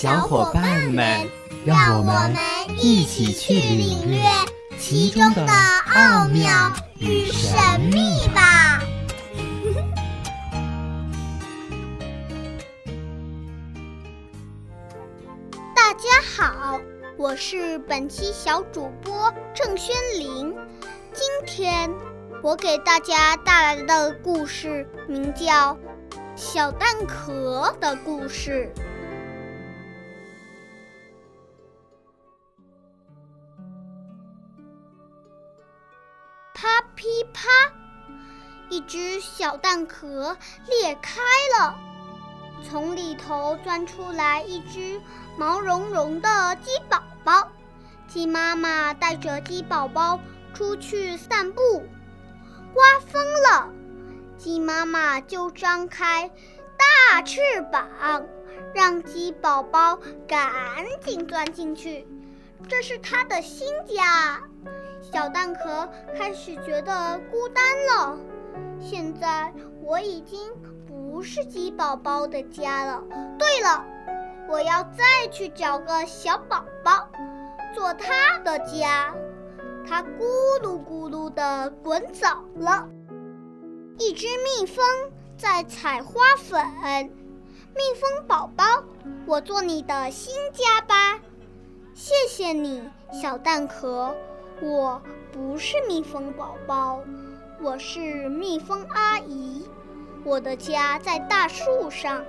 小伙伴们，让我们一起去领略其中的奥妙与神秘吧！大家好，我是本期小主播郑轩林。今天我给大家带来的故事名叫《小蛋壳的故事》。噼啪，一只小蛋壳裂开了，从里头钻出来一只毛茸茸的鸡宝宝。鸡妈妈带着鸡宝宝出去散步，刮风了，鸡妈妈就张开大翅膀，让鸡宝宝赶紧钻进去，这是它的新家。小蛋壳开始觉得孤单了。现在我已经不是鸡宝宝的家了。对了，我要再去找个小宝宝，做他的家。它咕噜咕噜地滚走了。一只蜜蜂在采花粉。蜜蜂宝宝，我做你的新家吧。谢谢你，小蛋壳。我不是蜜蜂宝宝，我是蜜蜂阿姨。我的家在大树上，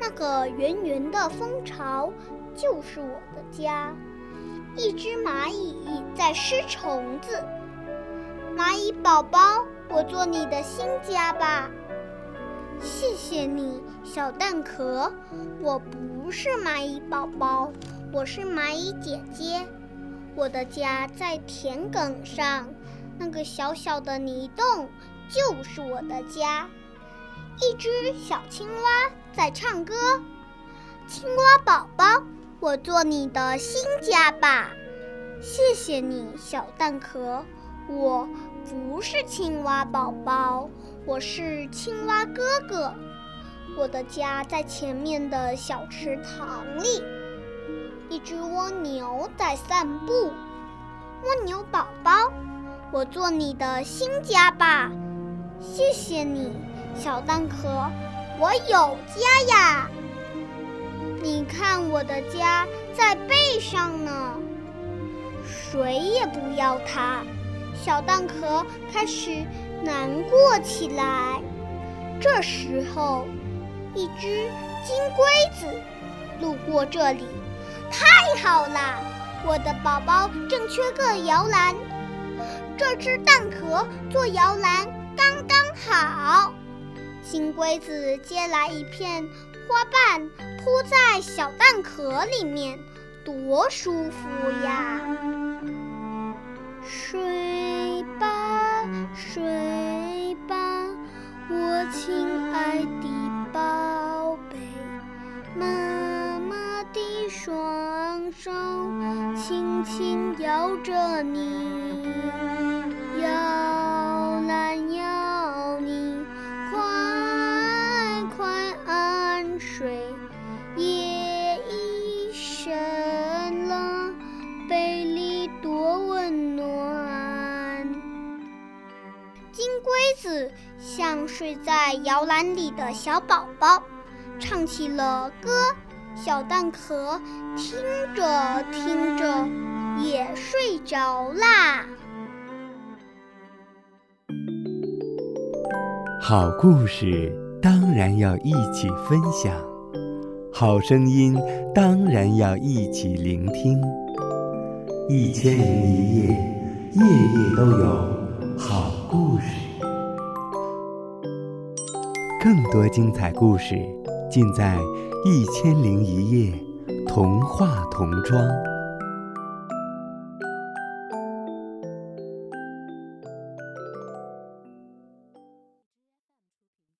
那个圆圆的蜂巢就是我的家。一只蚂蚁在吃虫子，蚂蚁宝宝，我做你的新家吧。谢谢你，小蛋壳。我不是蚂蚁宝宝，我是蚂蚁姐姐。我的家在田埂上，那个小小的泥洞就是我的家。一只小青蛙在唱歌，青蛙宝宝，我做你的新家吧。谢谢你，小蛋壳。我不是青蛙宝宝，我是青蛙哥哥。我的家在前面的小池塘里。只蜗牛在散步，蜗牛宝宝，我做你的新家吧。谢谢你，小蛋壳，我有家呀。你看我的家在背上呢，谁也不要它。小蛋壳开始难过起来。这时候，一只金龟子路过这里。太好了，我的宝宝正缺个摇篮，这只蛋壳做摇篮刚刚好。金龟子接来一片花瓣，铺在小蛋壳里面，多舒服呀！睡吧，睡吧，我亲爱的手轻轻摇着你，摇篮摇你，快快安睡。夜已深了，被里多温暖。金龟子像睡在摇篮里的小宝宝唱起了歌。小蛋壳听着听着也睡着啦。好故事当然要一起分享，好声音当然要一起聆听。一千零一夜，夜夜都有好故事。更多精彩故事尽在。一千零一夜，童话童装。